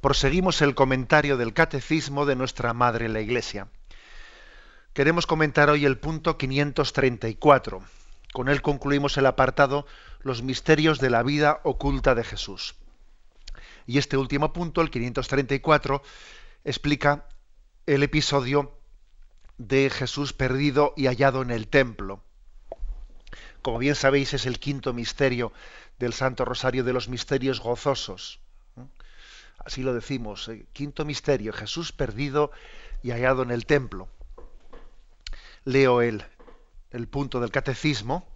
proseguimos el comentario del Catecismo de nuestra Madre la Iglesia. Queremos comentar hoy el punto 534. Con él concluimos el apartado Los misterios de la vida oculta de Jesús. Y este último punto, el 534, explica el episodio de Jesús perdido y hallado en el templo. Como bien sabéis, es el quinto misterio del Santo Rosario de los Misterios Gozosos. Así lo decimos. Eh, quinto misterio, Jesús perdido y hallado en el templo. Leo el, el punto del catecismo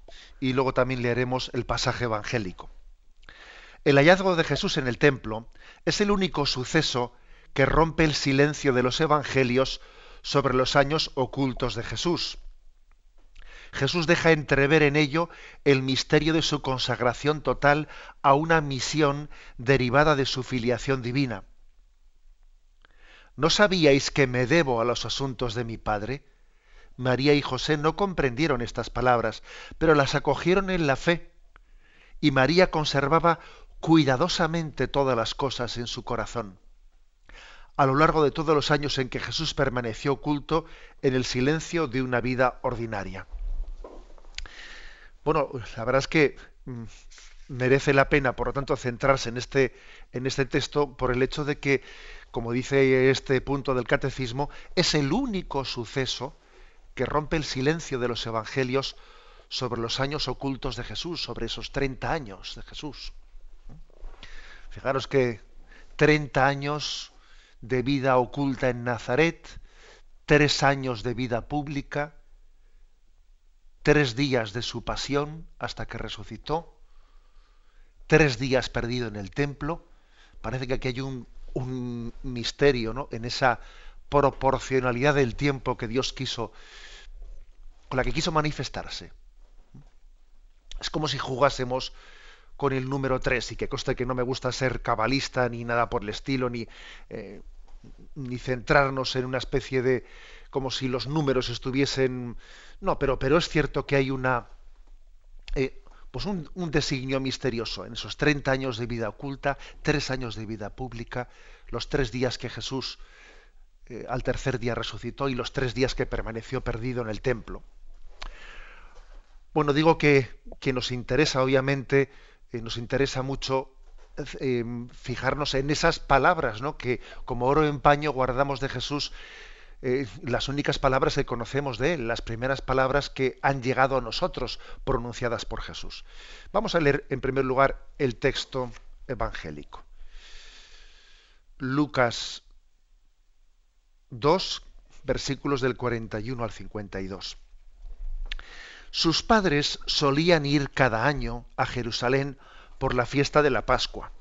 y luego también leeremos el pasaje evangélico. El hallazgo de Jesús en el templo es el único suceso que rompe el silencio de los evangelios sobre los años ocultos de Jesús. Jesús deja entrever en ello el misterio de su consagración total a una misión derivada de su filiación divina. ¿No sabíais que me debo a los asuntos de mi Padre? María y José no comprendieron estas palabras, pero las acogieron en la fe. Y María conservaba cuidadosamente todas las cosas en su corazón. A lo largo de todos los años en que Jesús permaneció oculto en el silencio de una vida ordinaria. Bueno, la verdad es que mm, merece la pena, por lo tanto, centrarse en este, en este texto por el hecho de que, como dice este punto del catecismo, es el único suceso que rompe el silencio de los evangelios sobre los años ocultos de Jesús, sobre esos 30 años de Jesús. Fijaros que 30 años de vida oculta en Nazaret, tres años de vida pública, tres días de su pasión hasta que resucitó, tres días perdido en el templo. Parece que aquí hay un, misterio ¿no? en esa proporcionalidad del tiempo que Dios quiso, con la que quiso manifestarse. Es como si jugásemos con el número tres, y que conste que no me gusta ser cabalista ni nada por el estilo, ni, eh, ni centrarnos en una especie de, como si los números estuviesen no, pero, pero es cierto que hay una, eh, pues un, designio misterioso en esos 30 años de vida oculta, tres años de vida pública, los tres días que Jesús eh, al tercer día resucitó y los tres días que permaneció perdido en el templo. Bueno, digo que, que nos interesa, obviamente, eh, nos interesa mucho fijarnos en esas palabras, ¿no? que como oro en paño guardamos de Jesús las únicas palabras que conocemos de él, las primeras palabras que han llegado a nosotros pronunciadas por Jesús. Vamos a leer en primer lugar el texto evangélico. Lucas 2, versículos del 41 al 52. Sus padres solían ir cada año a Jerusalén por la fiesta de la Pascua.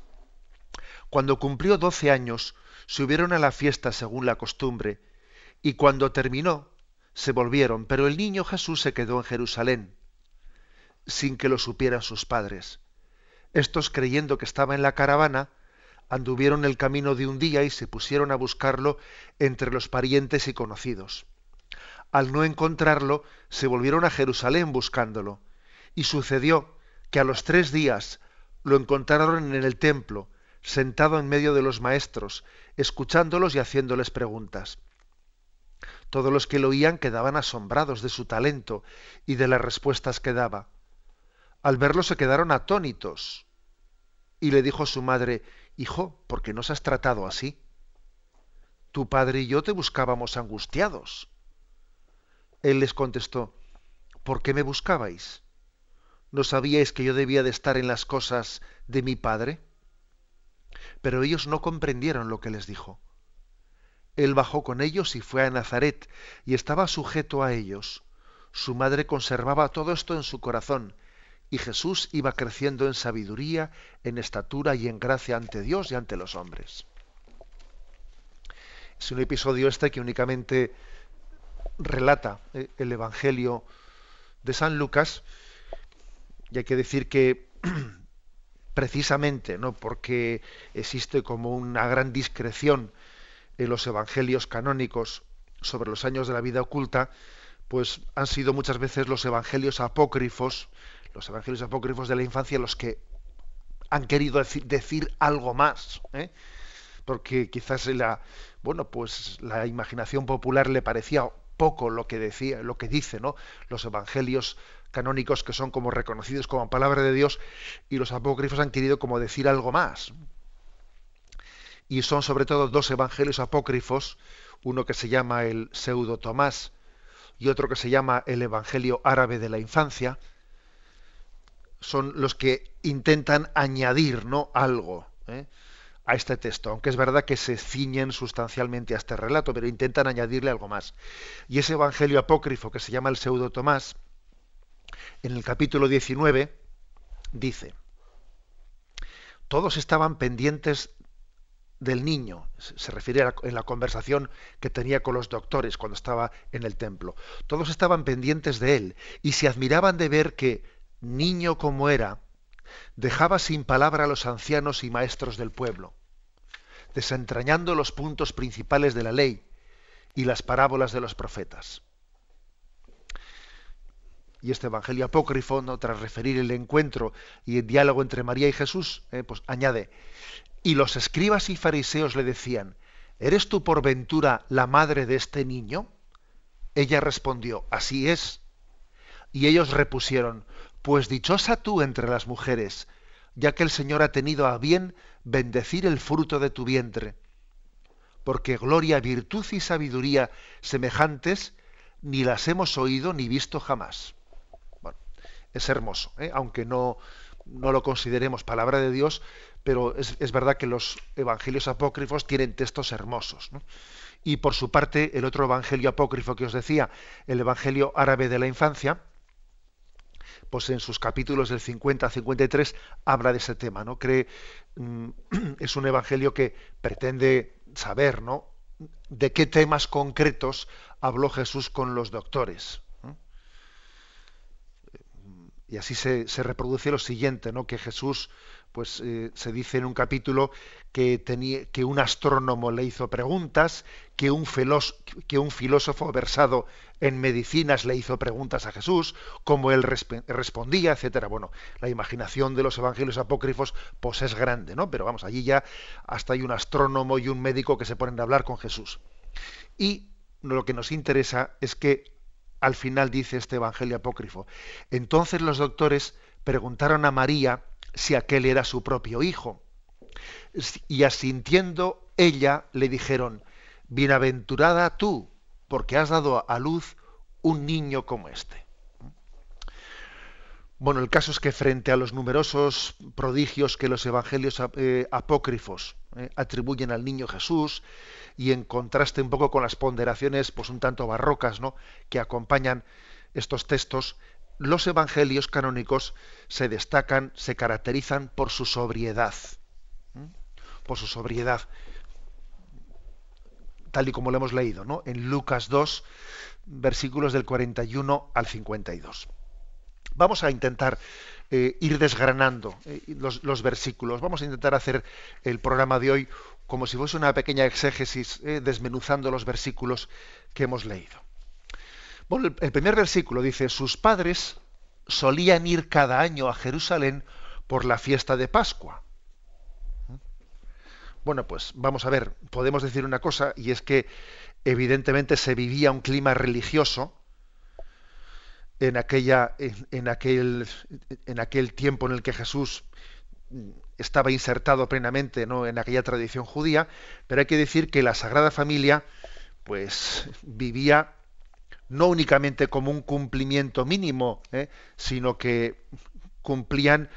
Cuando cumplió doce años, subieron a la fiesta según la costumbre, y cuando terminó, se volvieron, pero el niño Jesús se quedó en Jerusalén, sin que lo supieran sus padres. Estos, creyendo que estaba en la caravana, anduvieron el camino de un día y se pusieron a buscarlo entre los parientes y conocidos. Al no encontrarlo, se volvieron a Jerusalén buscándolo. Y sucedió que a los tres días lo encontraron en el templo, sentado en medio de los maestros, escuchándolos y haciéndoles preguntas. Todos los que lo oían quedaban asombrados de su talento y de las respuestas que daba. Al verlo se quedaron atónitos. Y le dijo su madre, Hijo, ¿por qué nos has tratado así? Tu padre y yo te buscábamos angustiados. Él les contestó, ¿por qué me buscabais? ¿No sabíais que yo debía de estar en las cosas de mi padre? Pero ellos no comprendieron lo que les dijo. Él bajó con ellos y fue a Nazaret, y estaba sujeto a ellos. Su madre conservaba todo esto en su corazón, y Jesús iba creciendo en sabiduría, en estatura y en gracia ante Dios y ante los hombres. Es un episodio este que únicamente relata eh, el Evangelio de San Lucas, y hay que decir que precisamente, ¿no? porque existe como una gran discreción en los evangelios canónicos sobre los años de la vida oculta, pues han sido muchas veces los evangelios apócrifos, los evangelios apócrifos de la infancia los que han querido decir, algo más, ¿eh? porque quizás la, bueno, pues la imaginación popular le parecía poco lo que decía, lo que dice, ¿no? Los evangelios canónicos que son como reconocidos como palabra de Dios y los apócrifos han querido como decir algo más. Y son sobre todo dos evangelios apócrifos, uno que se llama el Pseudo Tomás y otro que se llama el Evangelio Árabe de la Infancia, son los que intentan añadir ¿no? algo ¿eh? a este texto, aunque es verdad que se ciñen sustancialmente a este relato, pero intentan añadirle algo más. Y ese Evangelio apócrifo que se llama el Pseudo Tomás, en el capítulo 19, dice, todos estaban pendientes del niño, se refiere en la conversación que tenía con los doctores cuando estaba en el templo. Todos estaban pendientes de él y se admiraban de ver que, niño como era, dejaba sin palabra a los ancianos y maestros del pueblo, desentrañando los puntos principales de la ley y las parábolas de los profetas. Y este Evangelio apócrifo, tras referir el encuentro y el diálogo entre María y Jesús, eh, pues añade, y los escribas y fariseos le decían, ¿eres tú por ventura la madre de este niño? Ella respondió, así es. Y ellos repusieron, pues dichosa tú entre las mujeres, ya que el Señor ha tenido a bien bendecir el fruto de tu vientre. Porque gloria, virtud y sabiduría semejantes ni las hemos oído ni visto jamás. Es hermoso, ¿eh? aunque no, no lo consideremos palabra de Dios, pero es, verdad que los evangelios apócrifos tienen textos hermosos. Y por su parte, el otro evangelio apócrifo que os decía, el evangelio árabe de la infancia, pues en sus capítulos del 50 a 53 habla de ese tema, ¿no? Cree, mm, es un evangelio que pretende saber, ¿no? De qué temas concretos habló Jesús con los doctores. Y así se, reproduce lo siguiente, ¿no? Que Jesús pues eh, se dice en un capítulo que, que un astrónomo le hizo preguntas, que un, que un, filósofo versado en medicinas le hizo preguntas a Jesús, cómo él respondía, etcétera. Bueno, la imaginación de los evangelios apócrifos pues es grande, ¿no? Pero vamos, allí ya hasta hay un astrónomo y un médico que se ponen a hablar con Jesús. Y lo que nos interesa es que al final dice este evangelio apócrifo. Entonces los doctores preguntaron a María, si aquel era su propio hijo. Y asintiendo ella le dijeron, Bienaventurada tú, porque has dado a luz un niño como este. Bueno, el caso es que frente a los numerosos prodigios que los evangelios eh, apócrifos eh, atribuyen al niño Jesús, y en contraste un poco con las ponderaciones pues un tanto barrocas ¿no? que acompañan estos textos, los evangelios canónicos se destacan, se caracterizan por su sobriedad. Por su sobriedad. Tal y como lo hemos leído, ¿no? En Lucas 2, versículos del 41 al 52. Vamos a intentar eh, ir desgranando eh, los, versículos. Vamos a intentar hacer el programa de hoy como si fuese una pequeña exégesis, eh, desmenuzando los versículos que hemos leído. El primer versículo dice, sus padres solían ir cada año a Jerusalén por la fiesta de Pascua. Bueno, pues vamos a ver, podemos decir una cosa, y es que evidentemente se vivía un clima religioso en, aquella, en, aquel, en aquel tiempo en el que Jesús estaba insertado plenamente ¿no? en aquella tradición judía, pero hay que decir que la Sagrada Familia pues vivía no únicamente como un cumplimiento mínimo, ¿eh? sino que cumplían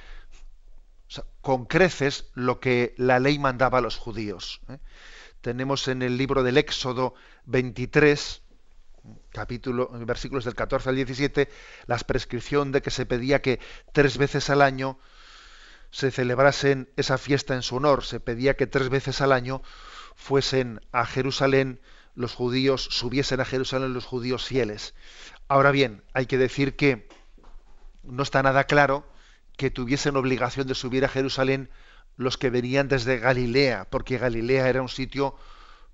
con creces lo que la ley mandaba a los judíos. ¿eh? Tenemos en el libro del Éxodo 23, capítulo, versículos del 14 al 17, la prescripción de que se pedía que tres veces al año se celebrasen esa fiesta en su honor. Se pedía que tres veces al año fuesen a Jerusalén los judíos, subiesen a Jerusalén los judíos fieles. Ahora bien, hay que decir que no está nada claro que tuviesen obligación de subir a Jerusalén los que venían desde Galilea, porque Galilea era un sitio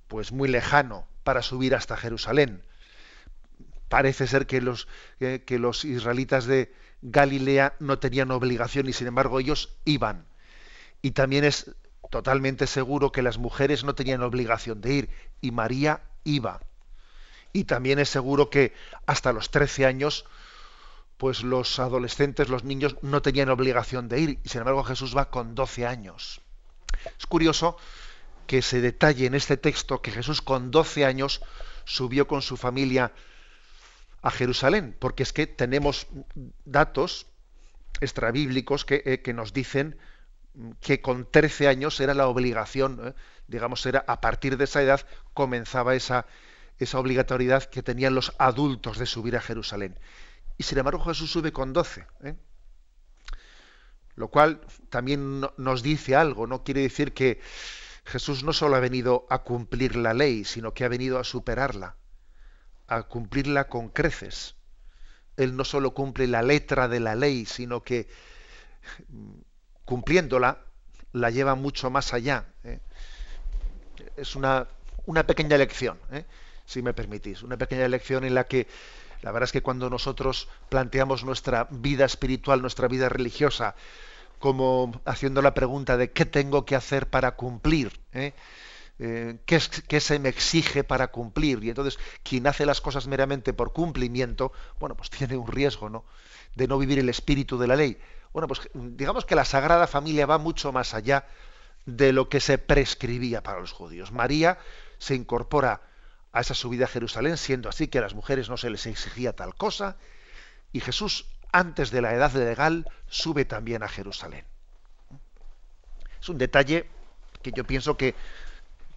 pues muy lejano para subir hasta Jerusalén. Parece ser que los, que los israelitas de Galilea no tenían obligación y sin embargo ellos iban. Y también es totalmente seguro que las mujeres no tenían obligación de ir y María iba. Y también es seguro que hasta los 13 años pues los adolescentes, los niños no tenían obligación de ir, y sin embargo Jesús va con 12 años. Es curioso que se detalle en este texto que Jesús con 12 años subió con su familia a Jerusalén, porque es que tenemos datos extrabíblicos que, eh, que nos dicen que con 13 años era la obligación, eh, digamos, era a partir de esa edad comenzaba esa, esa obligatoriedad que tenían los adultos de subir a Jerusalén y sin embargo Jesús sube con doce. ¿eh? Lo cual también nos dice algo, no quiere decir que Jesús no solo ha venido a cumplir la ley, sino que ha venido a superarla, a cumplirla con creces. Él no solo cumple la letra de la ley, sino que cumpliéndola la lleva mucho más allá. ¿eh? Es una, una, pequeña lección, ¿eh? si me permitís, una pequeña lección en la que la verdad es que cuando nosotros planteamos nuestra vida espiritual, nuestra vida religiosa, como haciendo la pregunta de qué tengo que hacer para cumplir, ¿eh? Eh, ¿qué, ¿qué, se me exige para cumplir? Y entonces, quien hace las cosas meramente por cumplimiento, bueno, pues tiene un riesgo, ¿no? De no vivir el espíritu de la ley. Bueno, pues digamos que la Sagrada Familia va mucho más allá de lo que se prescribía para los judíos. María se incorpora a esa subida a Jerusalén, siendo así que a las mujeres no se les exigía tal cosa, y Jesús, antes de la edad legal, sube también a Jerusalén. Es un detalle que yo pienso que,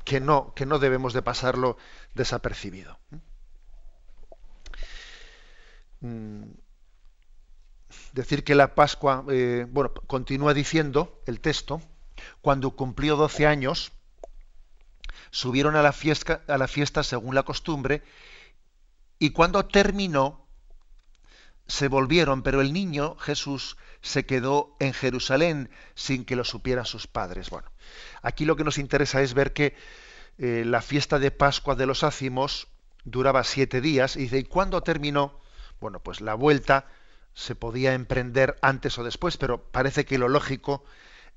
que, no, que no debemos de pasarlo desapercibido. Mm. Decir que la Pascua, eh, bueno, continúa diciendo el texto, cuando cumplió 12 años, subieron a la fiesta, a la fiesta según la costumbre, y cuando terminó, se volvieron, pero el niño Jesús se quedó en Jerusalén sin que lo supieran sus padres. Bueno, aquí lo que nos interesa es ver que eh, la fiesta de Pascua de los ácimos duraba siete días, y dice, ¿y cuándo terminó? Bueno, pues la vuelta se podía emprender antes o después, pero parece que lo lógico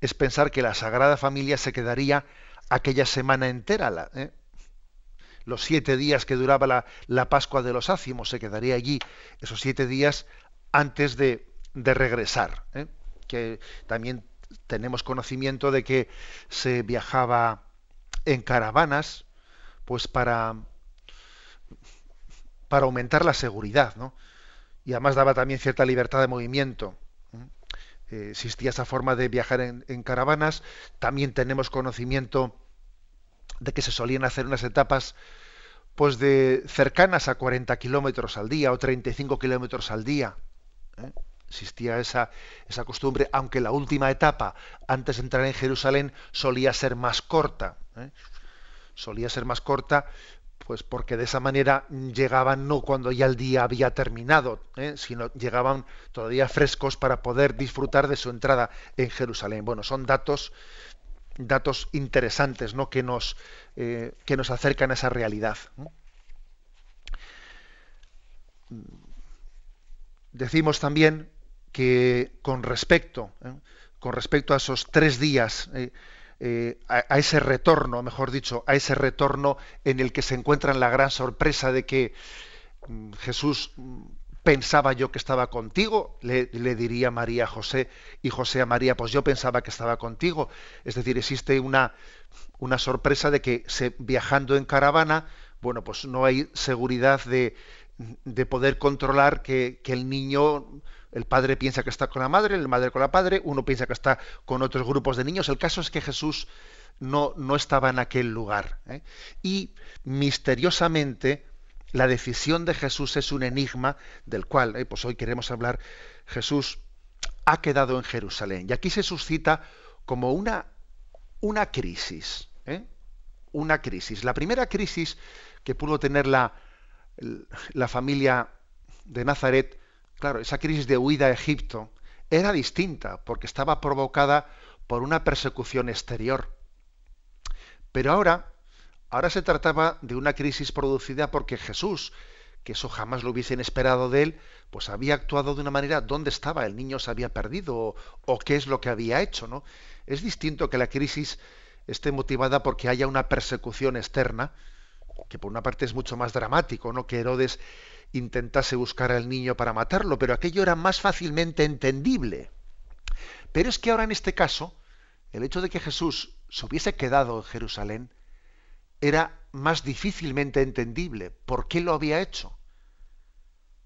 es pensar que la Sagrada Familia se quedaría aquella semana entera, ¿eh? Los siete días que duraba la, la, Pascua de los Ácimos, se quedaría allí esos siete días antes de, de regresar. ¿eh? Que también tenemos conocimiento de que se viajaba en caravanas, pues para, para aumentar la seguridad, ¿no? Y además daba también cierta libertad de movimiento. Eh, existía esa forma de viajar en, caravanas. También tenemos conocimiento de que se solían hacer unas etapas pues de cercanas a 40 kilómetros al día o 35 kilómetros al día. ¿eh? Existía esa, esa costumbre, aunque la última etapa, antes de entrar en Jerusalén, solía ser más corta. ¿eh? Solía ser más corta, pues porque de esa manera llegaban no cuando ya el día había terminado, ¿eh? sino llegaban todavía frescos para poder disfrutar de su entrada en Jerusalén. Bueno, son datos, datos interesantes, ¿no? que nos, eh, que nos acercan a esa realidad. Decimos también que con respecto, ¿eh? con respecto a esos tres días eh, a, ese retorno, mejor dicho, a ese retorno en el que se encuentran la gran sorpresa de que mm, Jesús mm, pensaba yo que estaba contigo, le, diría María a José y José a María, pues yo pensaba que estaba contigo. Es decir, existe una, una sorpresa de que se, viajando en caravana, bueno, pues no hay seguridad de, de poder controlar que, que el niño el padre piensa que está con la madre, el madre con la padre, uno piensa que está con otros grupos de niños. El caso es que Jesús no, no estaba en aquel lugar. ¿eh? Y misteriosamente la decisión de Jesús es un enigma del cual ¿eh? pues hoy queremos hablar. Jesús ha quedado en Jerusalén. Y aquí se suscita como una, una crisis. ¿eh? una crisis. La primera crisis que pudo tener la, la familia de Nazaret, claro, esa crisis de huida a Egipto, era distinta, porque estaba provocada por una persecución exterior. Pero ahora, ahora se trataba de una crisis producida porque Jesús, que eso jamás lo hubiesen esperado de él, pues había actuado de una manera, ¿dónde estaba? ¿El niño se había perdido? ¿O, qué es lo que había hecho? ¿no? Es distinto que la crisis esté motivada porque haya una persecución externa, que por una parte es mucho más dramático, ¿no? Que Herodes intentase buscar al niño para matarlo, pero aquello era más fácilmente entendible. Pero es que ahora en este caso, el hecho de que Jesús se hubiese quedado en Jerusalén era más difícilmente entendible. ¿Por qué lo había hecho?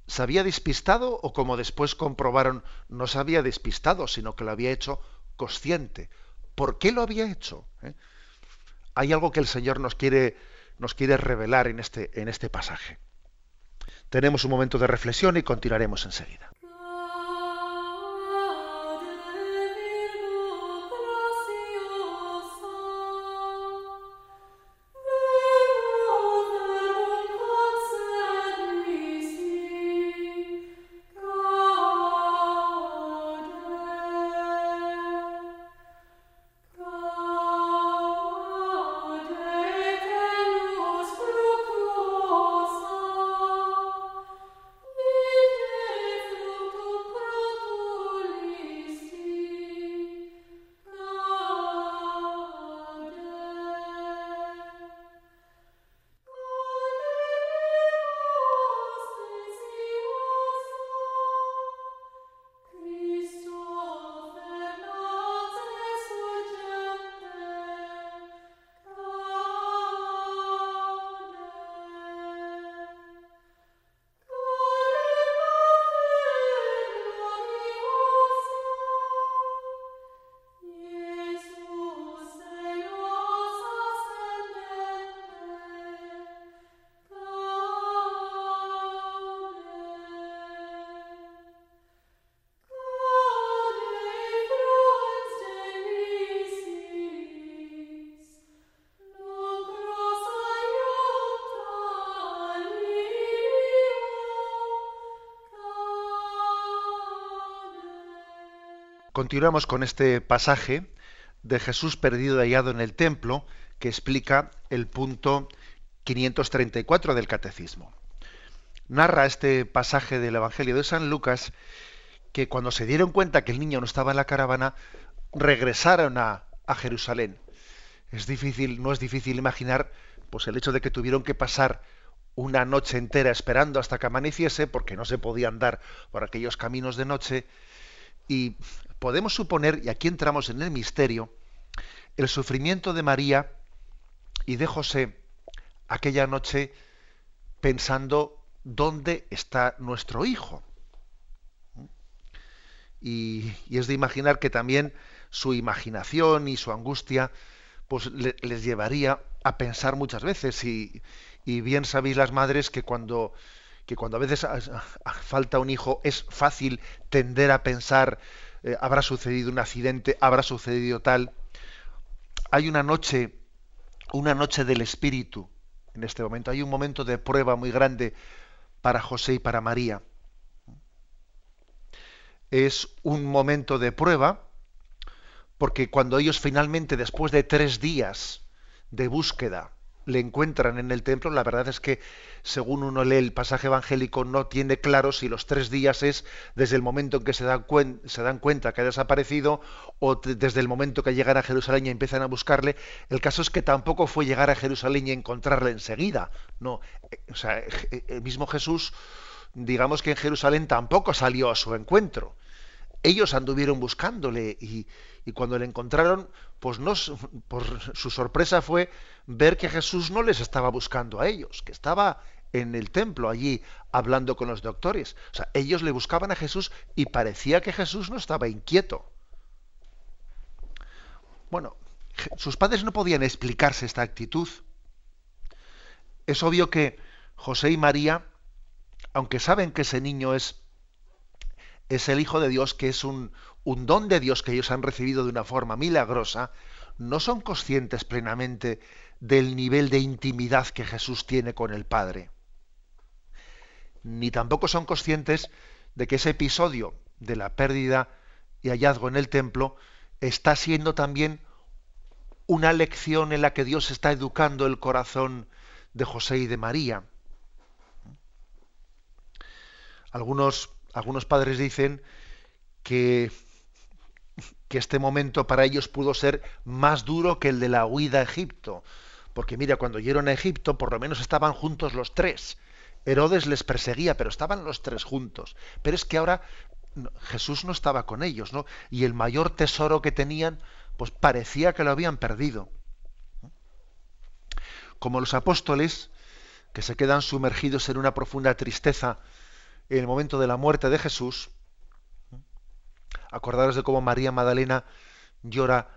¿Se había despistado o como después comprobaron, no se había despistado, sino que lo había hecho consciente? ¿Por qué lo había hecho? ¿Eh? Hay algo que el Señor nos quiere, nos quiere revelar en este, en este pasaje. Tenemos un momento de reflexión y continuaremos enseguida. Continuamos con este pasaje de Jesús perdido y hallado en el templo que explica el punto 534 del catecismo. Narra este pasaje del Evangelio de San Lucas que cuando se dieron cuenta que el niño no estaba en la caravana, regresaron a, a Jerusalén. Es difícil, no es difícil imaginar pues el hecho de que tuvieron que pasar una noche entera esperando hasta que amaneciese, porque no se podía andar por aquellos caminos de noche, y podemos suponer, y aquí entramos en el misterio, el sufrimiento de María y de José aquella noche pensando dónde está nuestro hijo. Y, es de imaginar que también su imaginación y su angustia pues les llevaría a pensar muchas veces y, y bien sabéis las madres que cuando que cuando a veces falta un hijo es fácil tender a pensar eh, habrá sucedido un accidente, habrá sucedido tal. Hay una noche, una noche del espíritu en este momento. Hay un momento de prueba muy grande para José y para María. Es un momento de prueba porque cuando ellos finalmente, después de tres días de búsqueda, le encuentran en el templo, la verdad es que según uno lee el pasaje evangélico no tiene claro si los tres días es desde el momento en que se dan, se dan cuenta que ha desaparecido o desde el momento que llegan a Jerusalén y empiezan a buscarle. El caso es que tampoco fue llegar a Jerusalén y encontrarle enseguida. No, eh, o sea, eh, el mismo Jesús, digamos que en Jerusalén tampoco salió a su encuentro. Ellos anduvieron buscándole y, y cuando le encontraron, pues no, por su sorpresa fue ver que Jesús no les estaba buscando a ellos, que estaba en el templo allí hablando con los doctores. O sea, ellos le buscaban a Jesús y parecía que Jesús no estaba inquieto. Bueno, sus padres no podían explicarse esta actitud. Es obvio que José y María, aunque saben que ese niño es es el Hijo de Dios, que es un, un don de Dios que ellos han recibido de una forma milagrosa, no son conscientes plenamente del nivel de intimidad que Jesús tiene con el Padre. Ni tampoco son conscientes de que ese episodio de la pérdida y hallazgo en el templo está siendo también una lección en la que Dios está educando el corazón de José y de María. Algunos, algunos padres dicen que, que este momento para ellos pudo ser más duro que el de la huida a Egipto. Porque mira, cuando llegaron a Egipto, por lo menos estaban juntos los tres. Herodes les perseguía, pero estaban los tres juntos. Pero es que ahora Jesús no estaba con ellos, ¿no? Y el mayor tesoro que tenían, pues parecía que lo habían perdido. Como los apóstoles, que se quedan sumergidos en una profunda tristeza en el momento de la muerte de Jesús, acordaros de cómo María Magdalena llora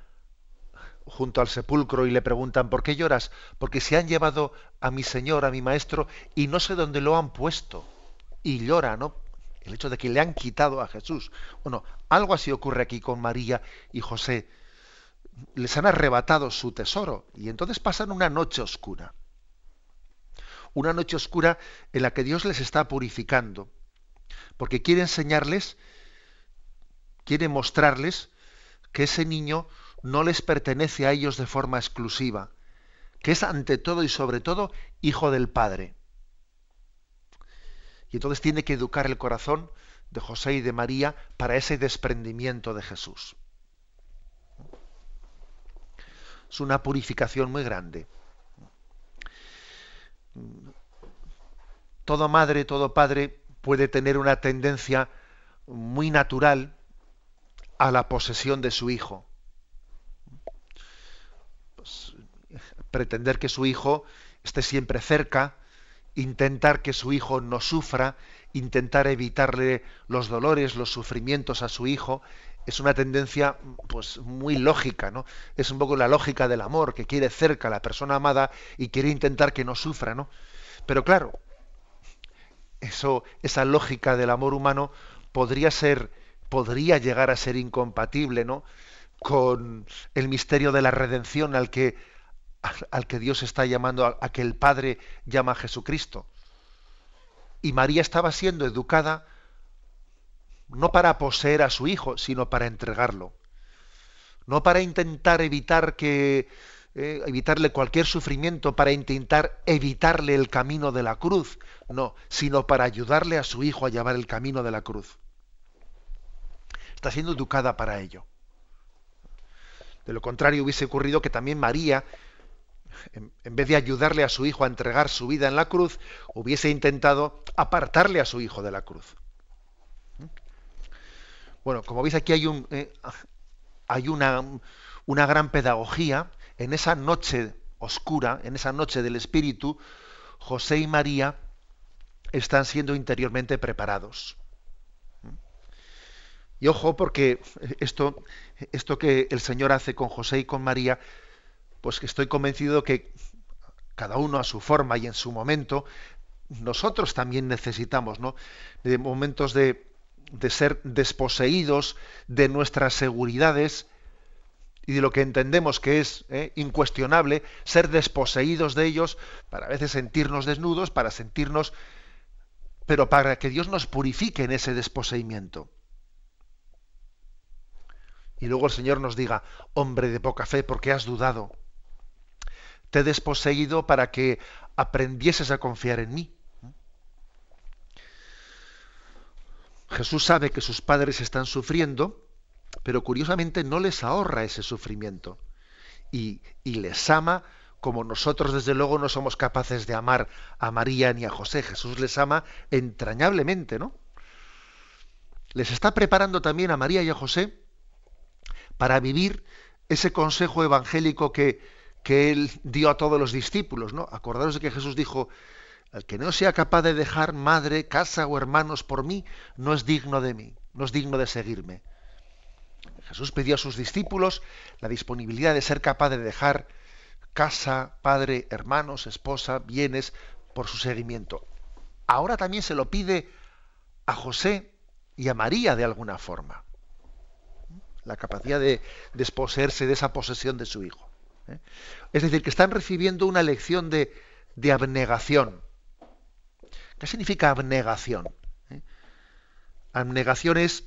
junto al sepulcro y le preguntan, ¿por qué lloras? Porque se han llevado a mi Señor, a mi Maestro, y no sé dónde lo han puesto. Y llora, ¿no? El hecho de que le han quitado a Jesús. Bueno, algo así ocurre aquí con María y José. Les han arrebatado su tesoro y entonces pasan una noche oscura. Una noche oscura en la que Dios les está purificando. Porque quiere enseñarles, quiere mostrarles que ese niño no les pertenece a ellos de forma exclusiva, que es ante todo y sobre todo hijo del Padre. Y entonces tiene que educar el corazón de José y de María para ese desprendimiento de Jesús. Es una purificación muy grande. Todo madre, todo padre puede tener una tendencia muy natural a la posesión de su hijo. Pretender que su hijo esté siempre cerca, intentar que su hijo no sufra, intentar evitarle los dolores, los sufrimientos a su hijo, es una tendencia pues muy lógica, ¿no? Es un poco la lógica del amor, que quiere cerca a la persona amada y quiere intentar que no sufra, ¿no? Pero claro, eso, esa lógica del amor humano podría ser, podría llegar a ser incompatible, ¿no? con el misterio de la redención al que al que Dios está llamando, a, que el Padre llama a Jesucristo. Y María estaba siendo educada no para poseer a su hijo, sino para entregarlo. No para intentar evitar que eh, evitarle cualquier sufrimiento, para intentar evitarle el camino de la cruz, no, sino para ayudarle a su hijo a llevar el camino de la cruz. Está siendo educada para ello. De lo contrario hubiese ocurrido que también María en, vez de ayudarle a su hijo a entregar su vida en la cruz, hubiese intentado apartarle a su hijo de la cruz. Bueno, como veis aquí hay, un, eh, hay una, una gran pedagogía. En esa noche oscura, en esa noche del Espíritu, José y María están siendo interiormente preparados. Y ojo, porque esto, esto que el Señor hace con José y con María pues que estoy convencido que cada uno a su forma y en su momento, nosotros también necesitamos, ¿no? De momentos de, ser desposeídos de nuestras seguridades y de lo que entendemos que es ¿eh? incuestionable, ser desposeídos de ellos para a veces sentirnos desnudos, para sentirnos, pero para que Dios nos purifique en ese desposeimiento. Y luego el Señor nos diga, hombre de poca fe, porque has dudado? Te he desposeído para que aprendieses a confiar en mí. Jesús sabe que sus padres están sufriendo, pero curiosamente no les ahorra ese sufrimiento y, y, les ama como nosotros desde luego no somos capaces de amar a María ni a José. Jesús les ama entrañablemente, ¿no? Les está preparando también a María y a José para vivir ese consejo evangélico que, que él dio a todos los discípulos, ¿no? Acordaros de que Jesús dijo, el que no sea capaz de dejar madre, casa o hermanos por mí, no es digno de mí, no es digno de seguirme. Jesús pidió a sus discípulos la disponibilidad de ser capaz de dejar casa, padre, hermanos, esposa, bienes por su seguimiento. Ahora también se lo pide a José y a María de alguna forma. la capacidad de desposeerse de esa posesión de su hijo. ¿Eh? Es decir, que están recibiendo una lección de, abnegación. ¿Qué significa abnegación? ¿Eh? Abnegación es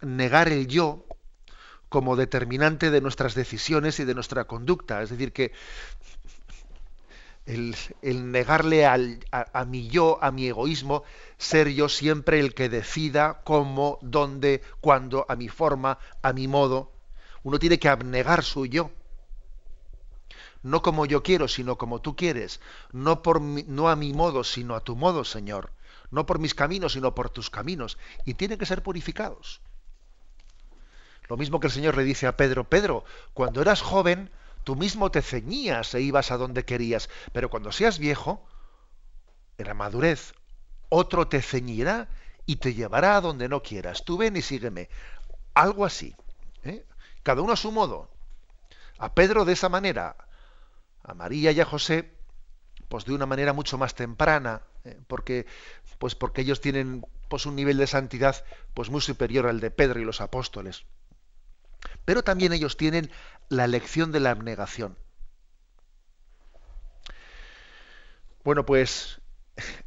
negar el yo como determinante de nuestras decisiones y de nuestra conducta. Es decir, que el, negarle al, a, mi yo, a mi egoísmo, ser yo siempre el que decida cómo, dónde, cuándo, a mi forma, a mi modo. Uno tiene que abnegar su yo. No como yo quiero, sino como tú quieres. No, por no a mi modo, sino a tu modo, Señor. No por mis caminos, sino por tus caminos. Y tienen que ser purificados. Lo mismo que el Señor le dice a Pedro, Pedro, cuando eras joven, tú mismo te ceñías e ibas a donde querías, pero cuando seas viejo, en la madurez, otro te ceñirá y te llevará a donde no quieras. Tú ven y sígueme. Algo así. ¿eh? Cada uno a su modo. A Pedro de esa manera, a María y a José, pues de una manera mucho más temprana, ¿eh? porque, pues porque ellos tienen pues un nivel de santidad pues muy superior al de Pedro y los apóstoles. Pero también ellos tienen la lección de la abnegación. Bueno, pues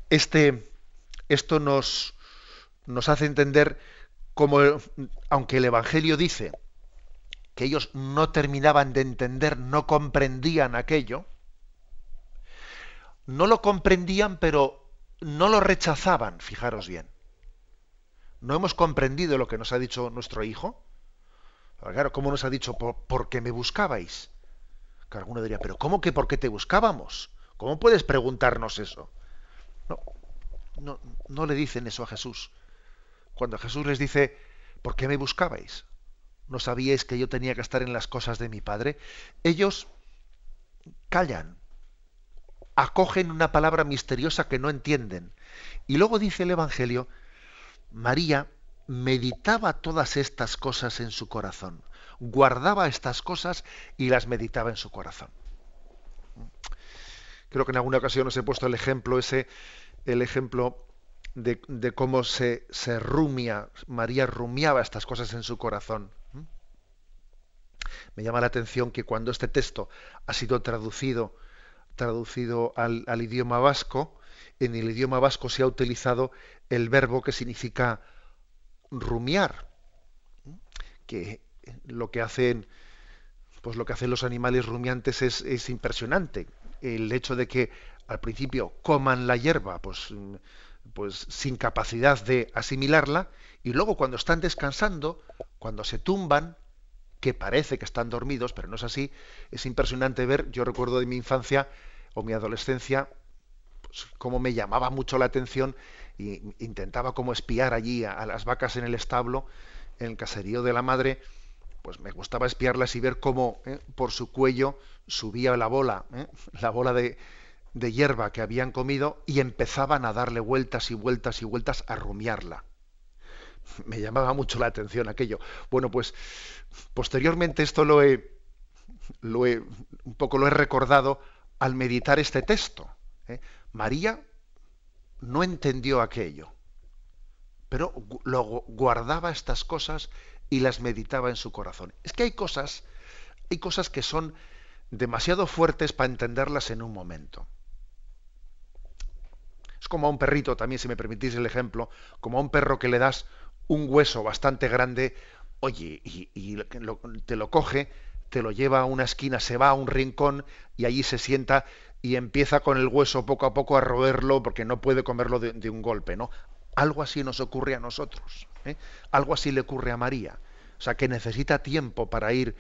este, esto nos, nos hace entender cómo, aunque el Evangelio dice que ellos no terminaban de entender, no comprendían aquello, no lo comprendían, pero no lo rechazaban, fijaros bien. No hemos comprendido lo que nos ha dicho nuestro hijo, Claro, ¿cómo nos ha dicho? Por, qué me buscabais. Que alguno diría, pero ¿cómo que por qué te buscábamos? ¿Cómo puedes preguntarnos eso? No, no, no le dicen eso a Jesús. Cuando Jesús les dice, ¿por qué me buscabais? ¿No sabíais que yo tenía que estar en las cosas de mi Padre? Ellos callan, acogen una palabra misteriosa que no entienden. Y luego dice el Evangelio, María meditaba todas estas cosas en su corazón, guardaba estas cosas y las meditaba en su corazón. Creo que en alguna ocasión os he puesto el ejemplo ese, el ejemplo de, cómo se, rumia, María rumiaba estas cosas en su corazón. Me llama la atención que cuando este texto ha sido traducido, traducido al, idioma vasco, en el idioma vasco se ha utilizado el verbo que significa rumiar, que lo que hacen pues lo que hacen los animales rumiantes es, impresionante. El hecho de que al principio coman la hierba, pues, pues sin capacidad de asimilarla, y luego cuando están descansando, cuando se tumban, que parece que están dormidos, pero no es así, es impresionante ver, yo recuerdo de mi infancia o mi adolescencia, pues, cómo me llamaba mucho la atención y intentaba como espiar allí a, las vacas en el establo, en el caserío de la madre, pues me gustaba espiarlas y ver cómo eh, por su cuello subía la bola, eh, la bola de, de, hierba que habían comido y empezaban a darle vueltas y vueltas y vueltas a rumiarla. Me llamaba mucho la atención aquello. Bueno, pues posteriormente esto lo he, lo he un poco lo he recordado al meditar este texto. ¿eh? María no entendió aquello, pero luego guardaba estas cosas y las meditaba en su corazón. Es que hay cosas, hay cosas que son demasiado fuertes para entenderlas en un momento. Es como a un perrito, también si me permitís el ejemplo, como a un perro que le das un hueso bastante grande, oye, y, te lo coge, te lo lleva a una esquina, se va a un rincón y allí se sienta y empieza con el hueso poco a poco a roerlo porque no puede comerlo de, un golpe, ¿no? Algo así nos ocurre a nosotros, ¿eh? algo así le ocurre a María, o sea que necesita tiempo para ir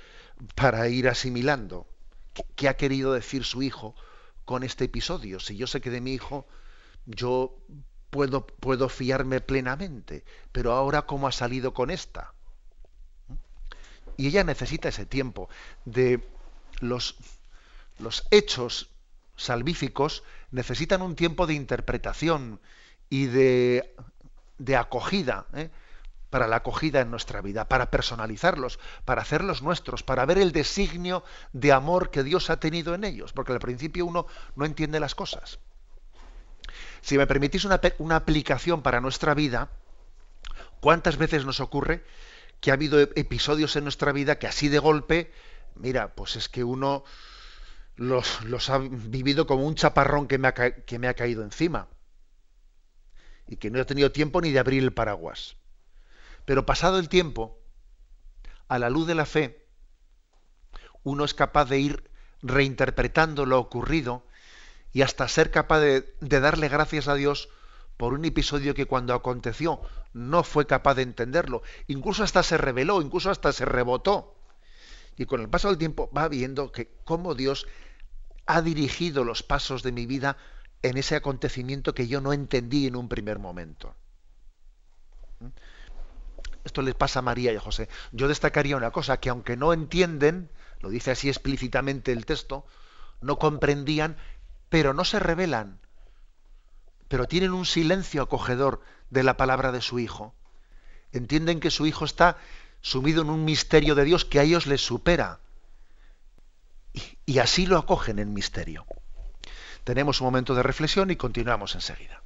para ir asimilando qué, ha querido decir su hijo con este episodio. Si yo sé que de mi hijo yo puedo puedo fiarme plenamente, pero ahora cómo ha salido con esta. Y ella necesita ese tiempo de los los hechos salvíficos necesitan un tiempo de interpretación y de, de acogida, ¿eh? para la acogida en nuestra vida, para personalizarlos, para hacerlos nuestros, para ver el designio de amor que Dios ha tenido en ellos, porque al principio uno no entiende las cosas. Si me permitís una, aplicación para nuestra vida, ¿cuántas veces nos ocurre que ha habido episodios en nuestra vida que así de golpe, mira, pues es que uno los, los ha vivido como un chaparrón que me, ha, que me ha caído encima y que no he tenido tiempo ni de abrir el paraguas. Pero pasado el tiempo, a la luz de la fe, uno es capaz de ir reinterpretando lo ocurrido y hasta ser capaz de, darle gracias a Dios por un episodio que cuando aconteció no fue capaz de entenderlo, incluso hasta se reveló, incluso hasta se rebotó. Y con el paso del tiempo va viendo que cómo Dios ha dirigido los pasos de mi vida en ese acontecimiento que yo no entendí en un primer momento. ¿Mm? Esto les pasa a María y a José. Yo destacaría una cosa, que aunque no entienden, lo dice así explícitamente el texto, no comprendían, pero no se revelan pero tienen un silencio acogedor de la palabra de su Hijo. Entienden que su Hijo está sumido en un misterio de Dios que a ellos les supera. Y, y así lo acogen en misterio. Tenemos un momento de reflexión y continuamos enseguida.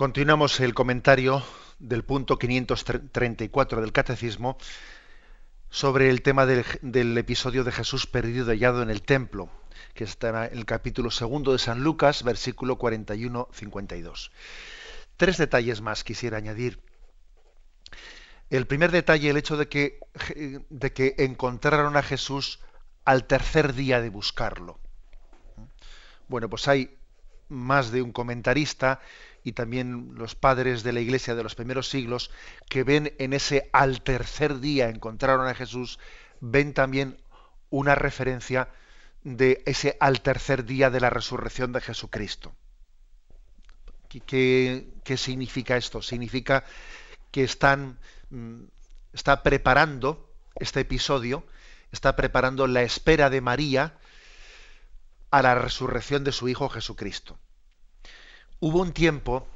Continuamos el comentario del punto 534 del Catecismo sobre el tema del, episodio de Jesús perdido y hallado en el templo, que está en el capítulo segundo de San Lucas, versículo 41-52. Tres detalles más quisiera añadir. El primer detalle, el hecho de que, de que encontraron a Jesús al tercer día de buscarlo. Bueno, pues hay más de un comentarista y también los padres de la iglesia de los primeros siglos, que ven en ese al tercer día encontraron a Jesús, ven también una referencia de ese al tercer día de la resurrección de Jesucristo. ¿Qué, qué significa esto? Significa que están, mm, está preparando este episodio, está preparando la espera de María a la resurrección de su Hijo Jesucristo. Hubo un tiempo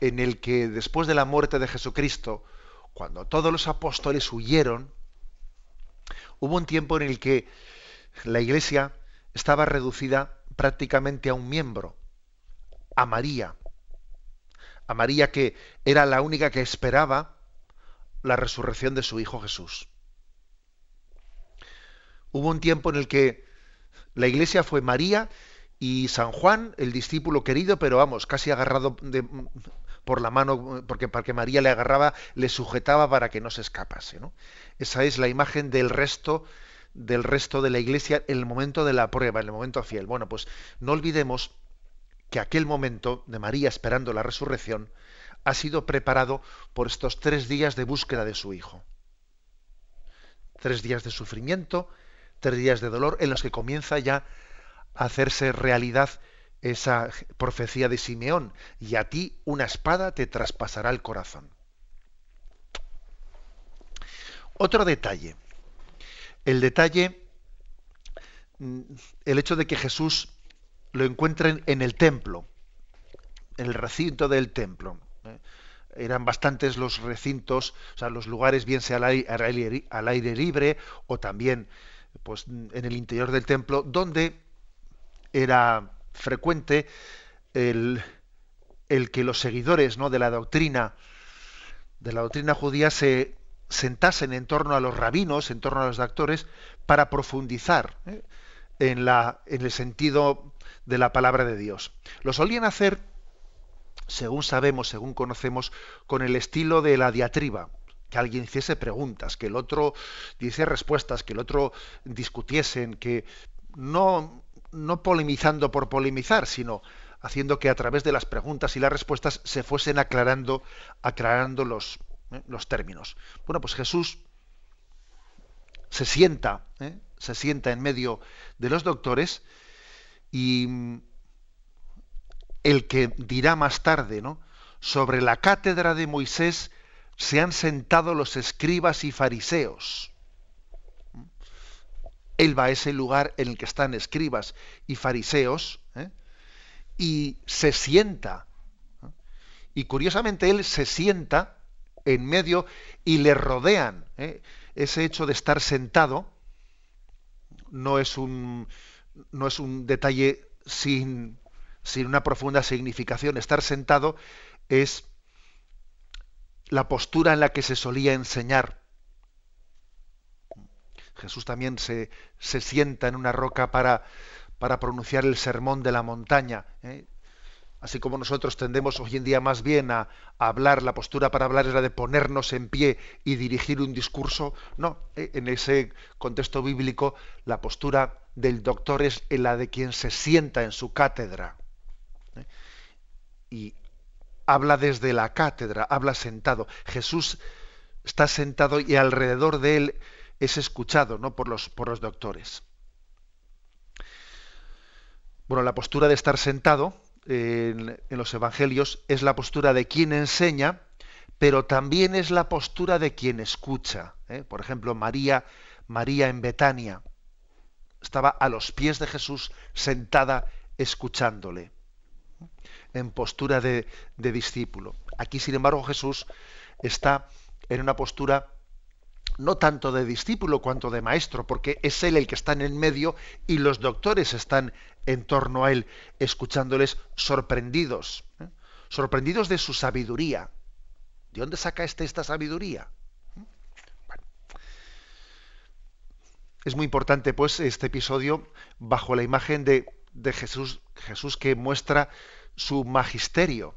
en el que después de la muerte de Jesucristo, cuando todos los apóstoles huyeron, hubo un tiempo en el que la iglesia estaba reducida prácticamente a un miembro, a María. A María que era la única que esperaba la resurrección de su Hijo Jesús. Hubo un tiempo en el que la iglesia fue María y San Juan, el discípulo querido, pero vamos, casi agarrado por la mano, porque para que María le agarraba, le sujetaba para que no se escapase. ¿no? Esa es la imagen del resto del resto de la iglesia en el momento de la prueba, en el momento fiel. Bueno, pues no olvidemos que aquel momento de María esperando la resurrección ha sido preparado por estos tres días de búsqueda de su Hijo. Tres días de sufrimiento, tres días de dolor en los que comienza ya hacerse realidad esa profecía de Simeón, y a ti una espada te traspasará el corazón. Otro detalle, el detalle, mm, el hecho de que Jesús lo encuentren en el templo, en el recinto del templo. ¿eh? Eran bastantes los recintos, o sea, los lugares, bien sea al aire, al aire libre o también pues, en el interior del templo, donde era frecuente el, que los seguidores ¿no? de la doctrina de la doctrina judía se sentasen en torno a los rabinos, en torno a los doctores, para profundizar ¿eh? en, la, en el sentido de la palabra de Dios. Lo solían hacer según sabemos, según conocemos, con el estilo de la diatriba, que alguien hiciese preguntas, que el otro dice respuestas, que el otro discutiesen, que no, no polemizando por polemizar, sino haciendo que a través de las preguntas y las respuestas se fuesen aclarando, aclarando los, ¿eh? los términos. Bueno, pues Jesús se sienta, ¿eh? se sienta en medio de los doctores y mm, el que dirá más tarde, ¿no? Sobre la cátedra de Moisés se han sentado los escribas y fariseos. Él va a ese lugar en el que están escribas y fariseos ¿eh? y se sienta. Y curiosamente él se sienta en medio y le rodean. ¿eh? Ese hecho de estar sentado no es un, no es un detalle sin, sin una profunda significación. Estar sentado es la postura en la que se solía enseñar. Jesús también se, se sienta en una roca para, para, pronunciar el sermón de la montaña. ¿eh? Así como nosotros tendemos hoy en día más bien a, hablar, la postura para hablar es la de ponernos en pie y dirigir un discurso. No, ¿eh? en ese contexto bíblico la postura del doctor es la de quien se sienta en su cátedra. ¿eh? Y habla desde la cátedra, habla sentado. Jesús está sentado y alrededor de él es escuchado ¿no? por, los, por los doctores. Bueno, la postura de estar sentado en, en, los evangelios es la postura de quien enseña, pero también es la postura de quien escucha. ¿eh? Por ejemplo, María, María en Betania estaba a los pies de Jesús sentada escuchándole en postura de, de discípulo. Aquí, sin embargo, Jesús está en una postura no tanto de discípulo cuanto de maestro, porque es él el que está en el medio y los doctores están en torno a él, escuchándoles sorprendidos, ¿eh? sorprendidos de su sabiduría. ¿De dónde saca este esta sabiduría? Es muy importante, pues, este episodio bajo la imagen de, de Jesús, Jesús que muestra su magisterio.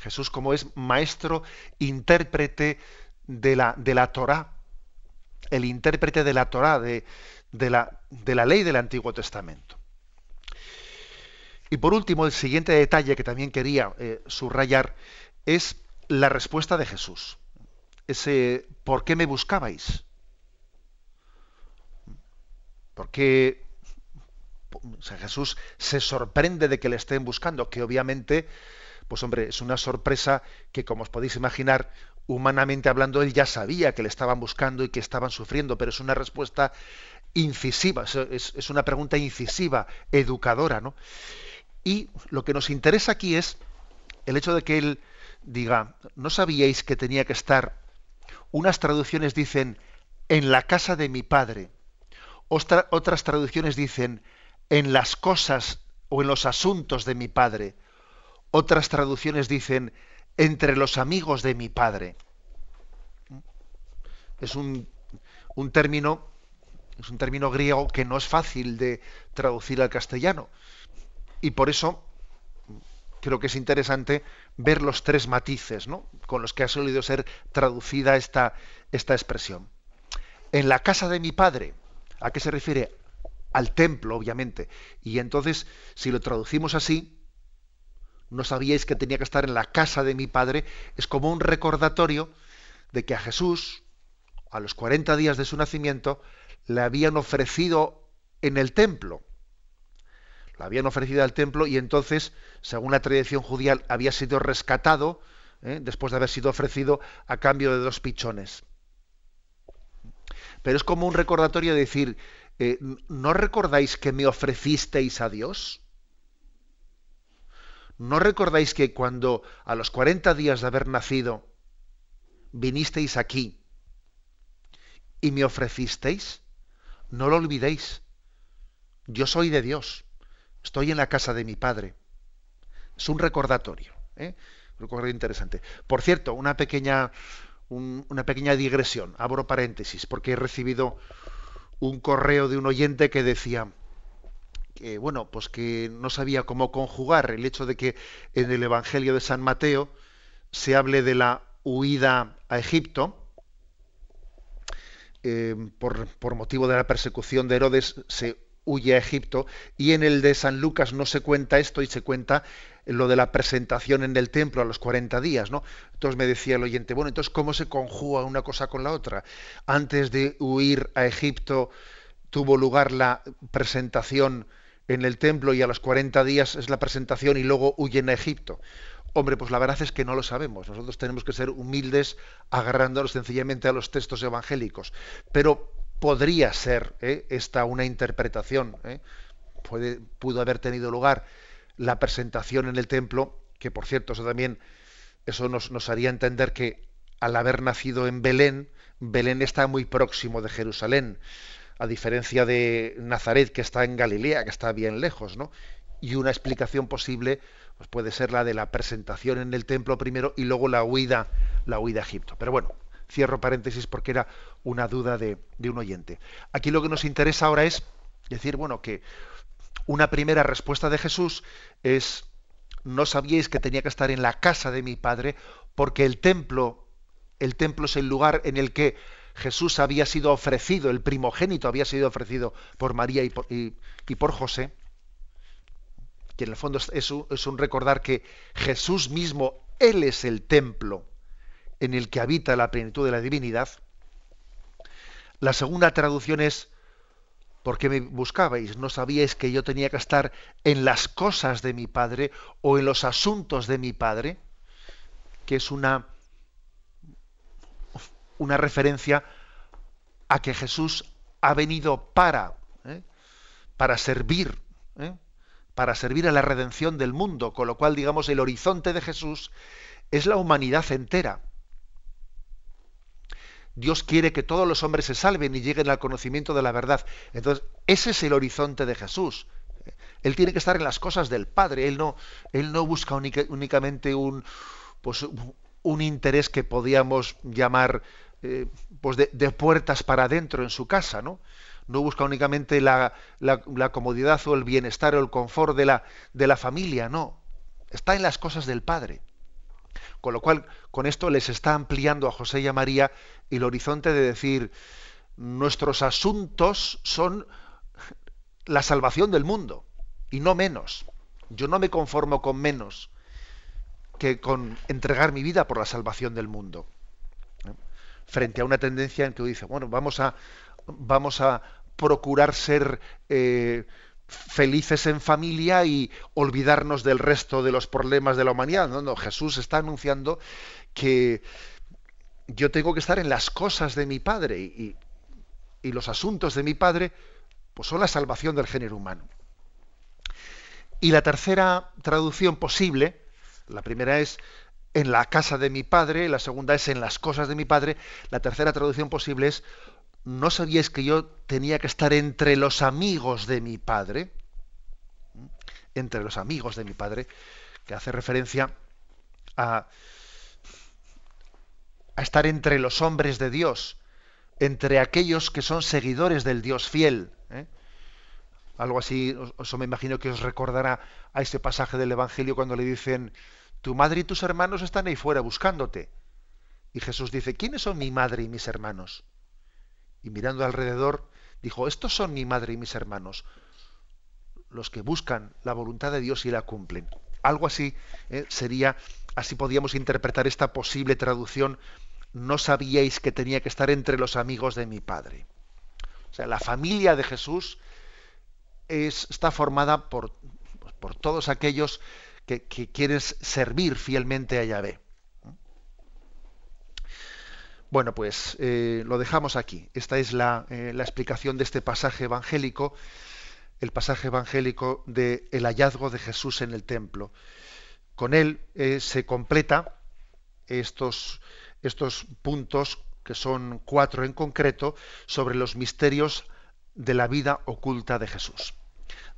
Jesús como es maestro, intérprete de la, de la Torá, el intérprete de la Torá, de, la, ley del Antiguo Testamento. Y por último, el siguiente detalle que también quería eh, subrayar es la respuesta de Jesús. Ese ¿por qué me buscabais? Porque o Jesús se sorprende de que le estén buscando, que obviamente, pues hombre, es una sorpresa que, como os podéis imaginar, humanamente hablando, él ya sabía que le estaban buscando y que estaban sufriendo, pero es una respuesta incisiva, es, es una pregunta incisiva, educadora, ¿no? Y lo que nos interesa aquí es el hecho de que él diga, ¿no sabíais que tenía que estar? Unas traducciones dicen, en la casa de mi padre. Otra, otras traducciones dicen, en las cosas o en los asuntos de mi padre. Otras traducciones dicen, entre los amigos de mi padre. Es un, término, es un término griego que no es fácil de traducir al castellano. Y por eso creo que es interesante ver los tres matices ¿no? con los que ha solido ser traducida esta, esta expresión. En la casa de mi padre, ¿a qué se refiere? Al templo, obviamente. Y entonces, si lo traducimos así, no sabíais que tenía que estar en la casa de mi padre, es como un recordatorio de que a Jesús, a los 40 días de su nacimiento, le habían ofrecido en el templo. Lo habían ofrecido al templo y entonces, según la tradición judía, había sido rescatado ¿eh? después de haber sido ofrecido a cambio de dos pichones. Pero es como un recordatorio de decir, eh, ¿no recordáis que me ofrecisteis a Dios? ¿No recordáis que cuando a los 40 días de haber nacido vinisteis aquí y me ofrecisteis? No lo olvidéis. Yo soy de Dios. Estoy en la casa de mi Padre. Es un recordatorio. ¿eh? Un recordatorio interesante. Por cierto, una pequeña, un, una pequeña digresión. Abro paréntesis porque he recibido un correo de un oyente que decía, que, bueno, pues que no sabía cómo conjugar el hecho de que en el Evangelio de San Mateo se hable de la huida a Egipto, eh, por, por, motivo de la persecución de Herodes se huye a Egipto y en el de San Lucas no se cuenta esto y se cuenta lo de la presentación en el templo a los 40 días, ¿no? Entonces me decía el oyente, bueno, entonces ¿cómo se conjuga una cosa con la otra? Antes de huir a Egipto tuvo lugar la presentación en el templo y a los 40 días es la presentación y luego huyen a Egipto. Hombre, pues la verdad es que no lo sabemos. Nosotros tenemos que ser humildes agarrándonos sencillamente a los textos evangélicos. Pero podría ser ¿eh? esta una interpretación. ¿eh? Pudo haber tenido lugar la presentación en el templo, que por cierto, eso también eso nos haría entender que al haber nacido en Belén, Belén está muy próximo de Jerusalén, a diferencia de Nazaret, que está en Galilea, que está bien lejos, ¿no? Y una explicación posible pues puede ser la de la presentación en el templo primero y luego la huida, la huida a Egipto. Pero bueno, cierro paréntesis porque era una duda de, de un oyente. Aquí lo que nos interesa ahora es decir, bueno, que una primera respuesta de Jesús es, no sabíais que tenía que estar en la casa de mi Padre, porque el templo, el templo es el lugar en el que Jesús había sido ofrecido, el primogénito había sido ofrecido por María y por, José, que en el fondo es un, es un recordar que Jesús mismo, Él es el templo en el que habita la plenitud de la divinidad. La segunda traducción es ¿Por qué me buscabais? ¿No sabíais que yo tenía que estar en las cosas de mi Padre o en los asuntos de mi Padre? Que es una, una referencia a que Jesús ha venido para, ¿eh? para servir, ¿eh? para servir a la redención del mundo, con lo cual, digamos, el horizonte de Jesús es la humanidad entera. Dios quiere que todos los hombres se salven y lleguen al conocimiento de la verdad. Entonces, ese es el horizonte de Jesús. Él tiene que estar en las cosas del Padre. Él no, él no busca únicamente un, pues, un interés que podíamos llamar eh, pues de, puertas para adentro en su casa, ¿no? No busca únicamente la, la, comodidad o el bienestar o el confort de la, de la familia, no. Está en las cosas del Padre. Con lo cual, con esto les está ampliando a José y a María el horizonte de decir, nuestros asuntos son la salvación del mundo, y no menos. Yo no me conformo con menos que con entregar mi vida por la salvación del mundo. Frente a una tendencia en que dice, bueno, vamos a, vamos a procurar ser eh, felices en familia y olvidarnos del resto de los problemas de la humanidad. No, no, Jesús está anunciando que yo tengo que estar en las cosas de mi Padre y, y los asuntos de mi Padre pues son la salvación del género humano. Y la tercera traducción posible, la primera es en la casa de mi Padre, la segunda es en las cosas de mi Padre, la tercera traducción posible es ¿no sabíais que yo tenía que estar entre los amigos de mi padre? Entre los amigos de mi padre, que hace referencia a, a estar entre los hombres de Dios, entre aquellos que son seguidores del Dios fiel. ¿eh? Algo así, eso me imagino que os recordará a ese pasaje del Evangelio cuando le dicen, tu madre y tus hermanos están ahí fuera buscándote. Y Jesús dice, ¿quiénes son mi madre y mis hermanos? y mirando alrededor, dijo, estos son mi madre y mis hermanos, los que buscan la voluntad de Dios y la cumplen. Algo así eh, sería, así podíamos interpretar esta posible traducción, no sabíais que tenía que estar entre los amigos de mi Padre. O sea, la familia de Jesús es, está formada por, por todos aquellos que, quieren servir fielmente a Yahvé. Bueno, pues eh, lo dejamos aquí. Esta es la, eh, la, explicación de este pasaje evangélico, el pasaje evangélico del el hallazgo de Jesús en el templo. Con él eh, se completa estos, estos puntos, que son cuatro en concreto, sobre los misterios de la vida oculta de Jesús.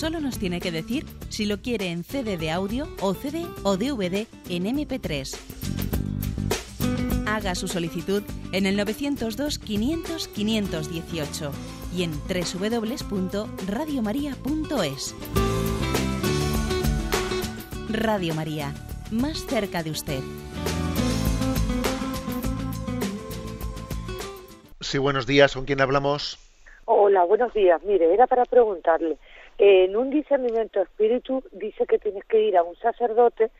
Solo nos tiene que decir si lo quiere en CD de audio o CD o DVD en MP3. Haga su solicitud en el 902 500 518 y en www.radiomaria.es. Radio María, más cerca de usted. Sí, buenos días. ¿Con quién hablamos? Hola, buenos días. Mire, era para preguntarle. En un discernimiento espíritu dice que tienes que ir a un sacerdote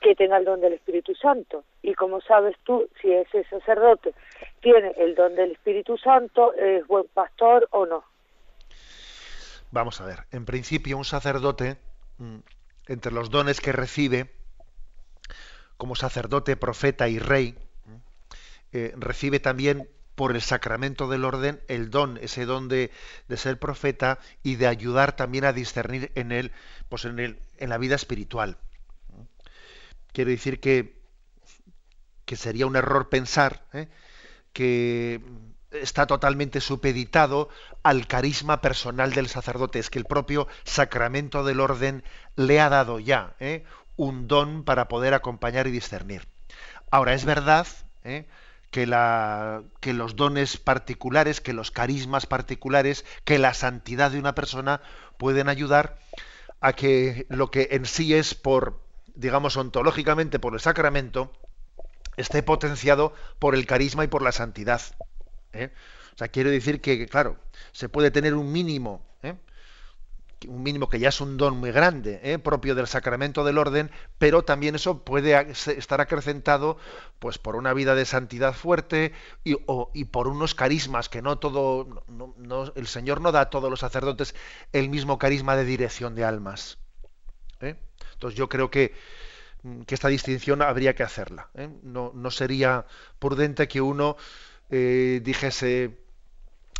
que tenga el don del Espíritu Santo. Y como sabes tú, si ese sacerdote tiene el don del Espíritu Santo, ¿es buen pastor o no? Vamos a ver. En principio, un sacerdote, mm, entre los dones que recibe, como sacerdote, profeta y rey, mm, eh, recibe también por el sacramento del orden el don, ese don de, ser profeta y de ayudar también a discernir en él, pues en, el, en la vida espiritual. Quiero decir que, que sería un error pensar ¿eh? que está totalmente supeditado al carisma personal del sacerdote. Es que el propio sacramento del orden le ha dado ya ¿eh? un don para poder acompañar y discernir. Ahora, es verdad ¿eh? Que, los dones particulares, que los carismas particulares, que la santidad de una persona pueden ayudar a que lo que en sí es por, digamos, ontológicamente por el sacramento, esté potenciado por el carisma y por la santidad. ¿eh? O sea, quiero decir que, claro, se puede tener un mínimo, ¿eh? Un mínimo que ya es un don muy grande, ¿eh? propio del sacramento del orden, pero también eso puede estar acrecentado pues por una vida de santidad fuerte y, por unos carismas que no todo, el Señor no da a todos los sacerdotes el mismo carisma de dirección de almas. ¿eh? Entonces yo creo que, mm, que, esta distinción habría que hacerla. ¿eh? No, no, sería prudente que uno dijese,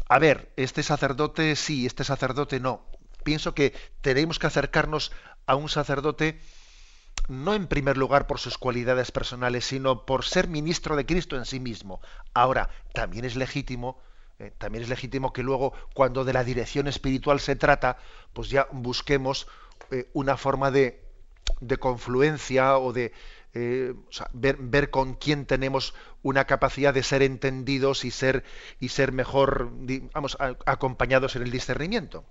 a ver, este sacerdote sí, este sacerdote no pienso que tenemos que acercarnos a un sacerdote no en primer lugar por sus cualidades personales, sino por ser ministro de Cristo en sí mismo. Ahora, también es legítimo, eh, también es legítimo que luego, cuando de la dirección espiritual se trata, pues ya busquemos eh, una forma de, de, confluencia o de eh, ver, con quién tenemos una capacidad de ser entendidos y ser y ser mejor, acompañados en el discernimiento.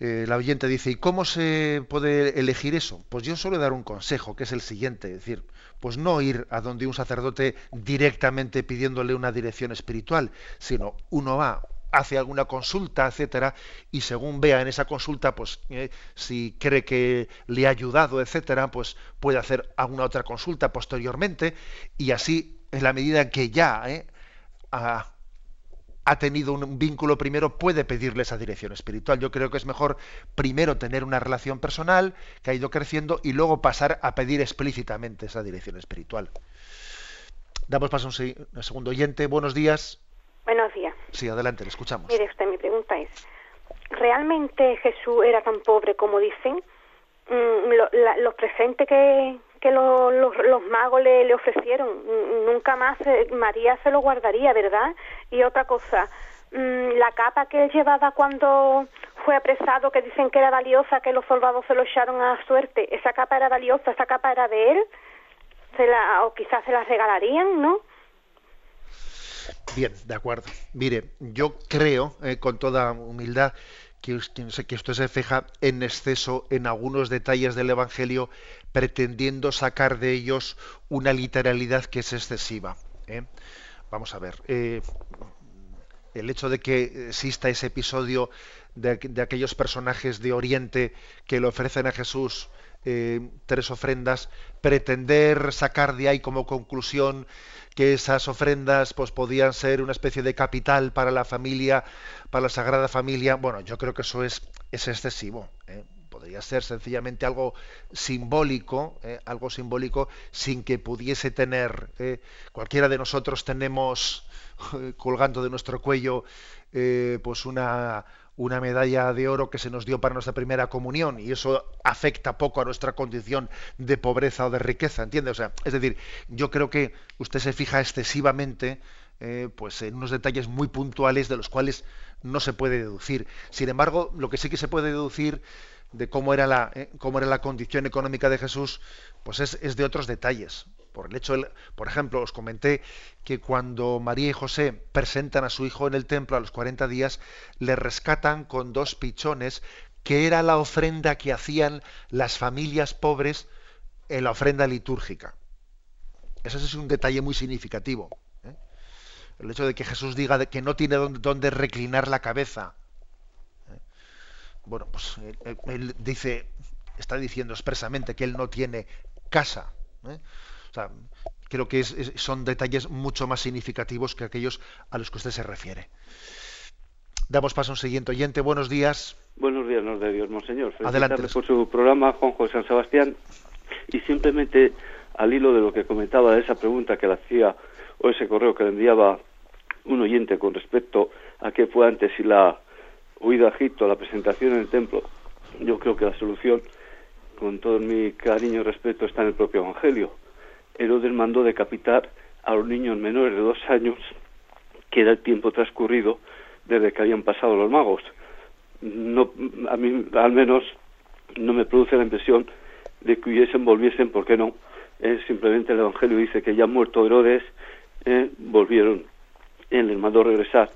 Eh, la oyente dice, ¿y cómo se puede elegir eso? Pues yo suelo dar un consejo, que es el siguiente, es decir, pues no ir a donde un sacerdote directamente pidiéndole una dirección espiritual, sino uno va, hace alguna consulta, etcétera, y según vea en esa consulta, pues eh, si cree que le ha ayudado, etcétera, pues puede hacer alguna otra consulta posteriormente, y así, en la medida que ya eh, ha tenido un vínculo primero, puede pedirle esa dirección espiritual. Yo creo que es mejor primero tener una relación personal que ha ido creciendo y luego pasar a pedir explícitamente esa dirección espiritual. Damos paso a un, segundo oyente. Buenos días. Buenos días. Sí, adelante, le escuchamos. Mire usted, mi pregunta es, ¿realmente Jesús era tan pobre como dicen? Mm, los presentes que, que los, los, magos le, le, ofrecieron. Nunca más eh, María se lo guardaría, ¿verdad? Y otra cosa, mm, la capa que él llevaba cuando fue apresado, que dicen que era valiosa, que los soldados se lo echaron a suerte, esa capa era valiosa, esa capa era de él, se la, o quizás se la regalarían, ¿no? Bien, de acuerdo. Mire, yo creo, eh, con toda humildad, que que usted se fija en exceso en algunos detalles del Evangelio, pretendiendo sacar de ellos una literalidad que es excesiva. ¿eh? Vamos a ver. Eh, el hecho de que exista ese episodio de, aquellos personajes de Oriente que le ofrecen a Jesús eh, tres ofrendas, pretender sacar de ahí como conclusión que esas ofrendas pues podían ser una especie de capital para la familia, para la Sagrada Familia. Bueno, yo creo que eso es, es excesivo. ¿eh? Podría ser sencillamente algo simbólico, ¿eh? algo simbólico sin que pudiese tener. ¿eh? Cualquiera de nosotros tenemos colgando de nuestro cuello pues una una medalla de oro que se nos dio para nuestra primera comunión y eso afecta poco a nuestra condición de pobreza o de riqueza, ¿entiende? O sea, es decir, yo creo que usted se fija excesivamente eh, pues en unos detalles muy puntuales de los cuales no se puede deducir. Sin embargo, lo que sí que se puede deducir de cómo era la, eh, cómo era la condición económica de Jesús, pues es, es de otros detalles por el hecho, por ejemplo, os comenté que cuando María y José presentan a su hijo en el templo a los 40 días, le rescatan con dos pichones, que era la ofrenda que hacían las familias pobres en la ofrenda litúrgica. Ese es un detalle muy significativo. ¿eh? El hecho de que Jesús diga que no tiene dónde reclinar la cabeza. ¿eh? Bueno, pues él, dice, está diciendo expresamente que él no tiene casa. ¿eh? Creo que son detalles mucho más significativos que aquellos a los que usted se refiere. Damos paso a un siguiente oyente. Buenos días. Buenos días, nos de Dios, monseñor. Adelante. por su programa, Juan José San Sebastián. Y simplemente al hilo de lo que comentaba de esa pregunta que le hacía o ese correo que le enviaba un oyente con respecto a qué fue antes si la huida a Egipto, la presentación en el templo, yo creo que la solución, con todo mi cariño y respeto, está en el propio Evangelio Herodes mandó decapitar a los niños menores de dos años, que era el tiempo transcurrido desde que habían pasado los magos. No, a mí, al menos, no me produce la impresión de que hubiesen, volviesen, ¿por qué no? Eh, simplemente el Evangelio dice que ya muerto Herodes, eh, volvieron, él les mandó regresar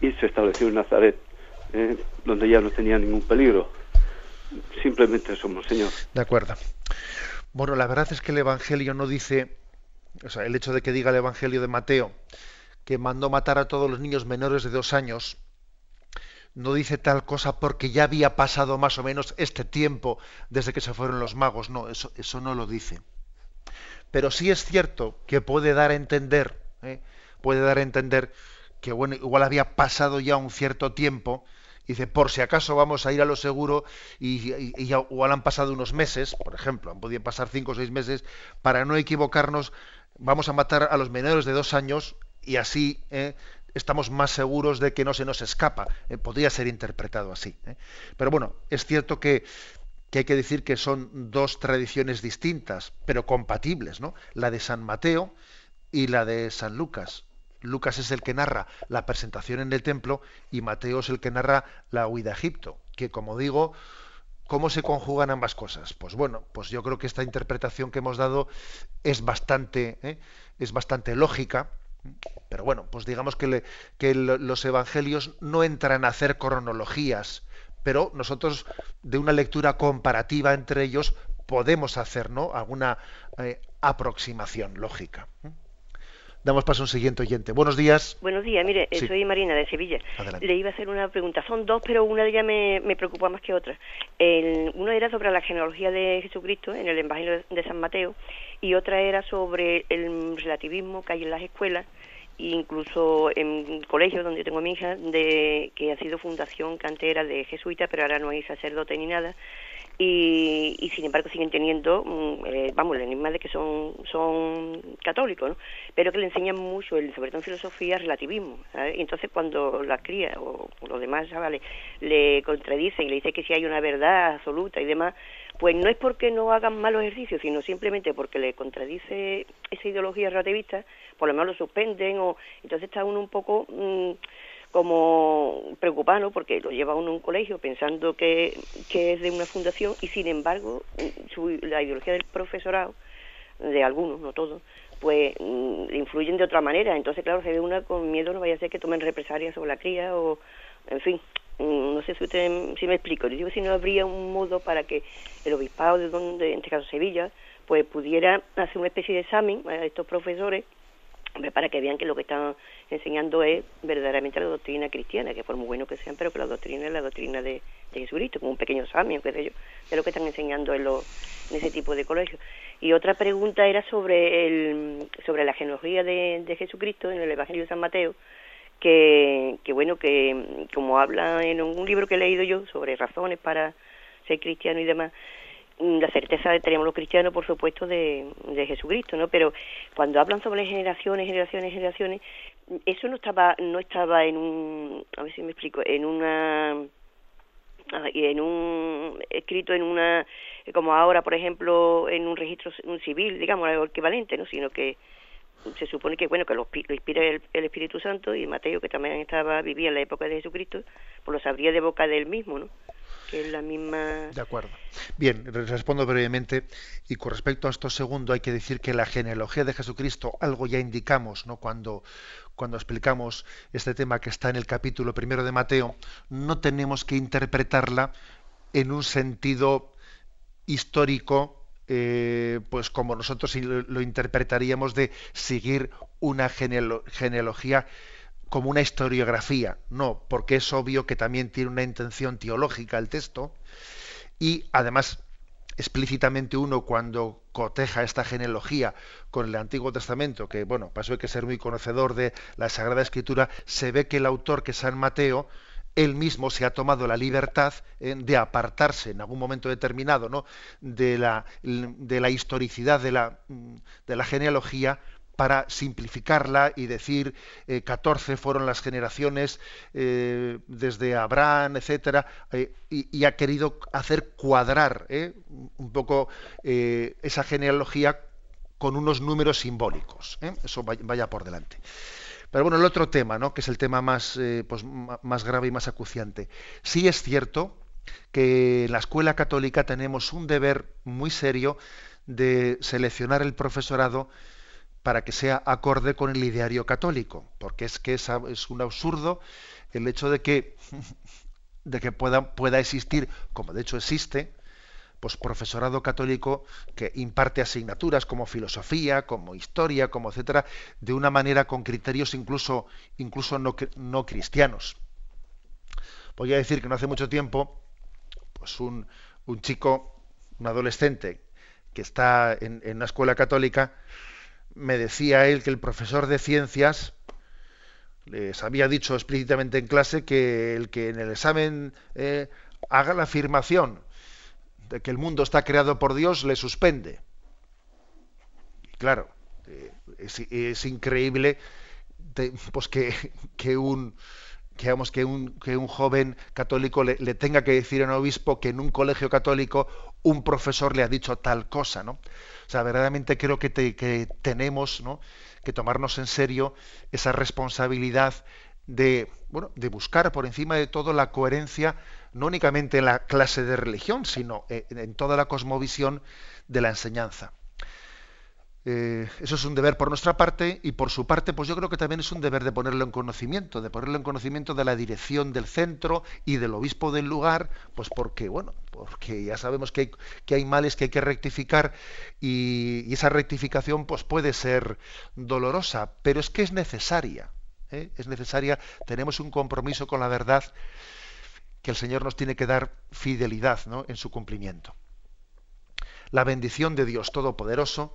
y se estableció en Nazaret, eh, donde ya no tenía ningún peligro. Simplemente eso, Señor. De acuerdo. Bueno, la verdad es que el Evangelio no dice, o sea, el hecho de que diga el Evangelio de Mateo que mandó matar a todos los niños menores de dos años, no dice tal cosa porque ya había pasado más o menos este tiempo desde que se fueron los magos. No, eso, eso no lo dice. Pero sí es cierto que puede dar a entender, ¿eh? puede dar a entender que bueno, igual había pasado ya un cierto tiempo dice, por si acaso vamos a ir a lo seguro y, igual han pasado unos meses, por ejemplo, han podido pasar cinco o seis meses, para no equivocarnos, vamos a matar a los menores de dos años y así eh, estamos más seguros de que no se nos escapa. Eh, podría ser interpretado así. Eh. Pero bueno, es cierto que, que hay que decir que son dos tradiciones distintas, pero compatibles, ¿no? La de San Mateo y la de San Lucas. Lucas es el que narra la presentación en el templo y Mateo es el que narra la huida a Egipto, que como digo, ¿cómo se conjugan ambas cosas? Pues bueno, pues yo creo que esta interpretación que hemos dado es bastante, ¿eh? es bastante lógica, pero bueno, pues digamos que, los evangelios no entran a hacer cronologías, pero nosotros de una lectura comparativa entre ellos podemos hacer ¿no? alguna eh, aproximación lógica. Damos paso a un siguiente oyente. Buenos días. Buenos días, mire, soy Marina de Sevilla. Le iba a hacer una pregunta. Son dos, pero una de ellas me, me preocupa más que otra. El, uno era sobre la genealogía de Jesucristo en el Evangelio de San Mateo y otra era sobre el relativismo que hay en las escuelas incluso en colegios donde tengo a mi hija, de, que ha sido fundación cantera de jesuita, pero ahora no hay sacerdote ni nada, y, y, sin embargo siguen teniendo, mm, eh, vamos, el enigma de que son, son católicos, ¿no? pero que le enseñan mucho, el, sobre todo en filosofía, relativismo. Y entonces cuando la cría o, los demás chavales le contradicen y le dicen que si hay una verdad absoluta y demás, pues no es porque no hagan malos ejercicios, sino simplemente porque le contradice esa ideología relativista, por lo menos lo suspenden o entonces está uno un poco... Mm, como preocupado porque lo lleva uno a un colegio pensando que, que es de una fundación y sin embargo la ideología del profesorado, de algunos, no todos, pues mm, influyen de otra manera. Entonces, claro, se ve una con miedo, no vaya a ser que tomen represalias sobre la cría o, en fin, mm, no sé si usted si me explico. Yo digo si no habría un modo para que el obispado de donde, en este caso Sevilla, pues pudiera hacer una especie de examen a estos profesores para que vean que lo que están enseñando es verdaderamente la doctrina cristiana, que por muy bueno que sean, pero que la doctrina es la doctrina de, Jesucristo, como un pequeño samio, qué sé yo, de lo que están enseñando en, en ese tipo de colegios. Y otra pregunta era sobre, el, sobre la genealogía de, de Jesucristo en el Evangelio de San Mateo, que, que bueno, que como habla en un libro que he leído yo sobre razones para ser cristiano y demás, la certeza tenemos los cristianos, por supuesto, de, Jesucristo, ¿no? Pero cuando hablan sobre generaciones, generaciones, generaciones, eso no estaba, no estaba en un, a ver si me explico, en una, en un escrito en una, como ahora, por ejemplo, en un registro un civil, digamos, algo equivalente, ¿no? Sino que se supone que bueno que lo, inspira el, el, Espíritu Santo y Mateo que también estaba vivía en la época de Jesucristo pues lo sabría de boca de él mismo no la. De acuerdo. Bien, respondo brevemente. Y con respecto a esto segundo, hay que decir que la genealogía de Jesucristo, algo ya indicamos, ¿no? Cuando, cuando explicamos este tema que está en el capítulo primero de Mateo, no tenemos que interpretarla en un sentido histórico, eh, pues como nosotros lo interpretaríamos de seguir una genealogía como una historiografía, no, porque es obvio que también tiene una intención teológica el texto y además explícitamente uno cuando coteja esta genealogía con el Antiguo Testamento, que bueno, pasó hay que ser muy conocedor de la Sagrada Escritura, se ve que el autor, que es San Mateo, él mismo se ha tomado la libertad eh, de apartarse en algún momento determinado ¿no? de, la, de la historicidad de la, de la genealogía para simplificarla y decir eh, 14 fueron las generaciones eh, desde Abraham, etcétera, eh, y, ha querido hacer cuadrar eh, un poco esa genealogía con unos números simbólicos. Eso vaya, por delante. Pero bueno, el otro tema, ¿no? que es el tema más, pues, más grave y más acuciante. Sí es cierto que en la escuela católica tenemos un deber muy serio de seleccionar el profesorado para que sea acorde con el ideario católico, porque es que es, es un absurdo el hecho de que, pueda, existir, como de hecho existe, pues profesorado católico que imparte asignaturas como filosofía, como historia, como etcétera, de una manera con criterios incluso, incluso no, no cristianos. Voy a decir que no hace mucho tiempo, pues un, un chico, un adolescente, que está en, en una escuela católica, me decía él que el profesor de ciencias les había dicho explícitamente en clase que el que en el examen eh, haga la afirmación de que el mundo está creado por Dios le suspende. Claro, eh, es, increíble pues que, que un que, que, un, que un joven católico le, le, tenga que decir a un obispo que en un colegio católico un profesor le ha dicho tal cosa, ¿no? O sea, verdaderamente creo que, tenemos que tomarnos en serio esa responsabilidad de, bueno, de buscar por encima de todo la coherencia, no únicamente en la clase de religión, sino en toda la cosmovisión de la enseñanza. Eh, eso es un deber por nuestra parte y por su parte, pues yo creo que también es un deber de ponerlo en conocimiento, de ponerlo en conocimiento de la dirección del centro y del obispo del lugar, pues porque, bueno, porque ya sabemos que hay, que hay males que hay que rectificar y, esa rectificación pues puede ser dolorosa, pero es que es necesaria, ¿eh? es necesaria, tenemos un compromiso con la verdad que el Señor nos tiene que dar fidelidad ¿no? en su cumplimiento. La bendición de Dios Todopoderoso,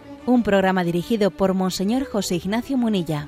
un programa dirigido por Monseñor José Ignacio Munilla.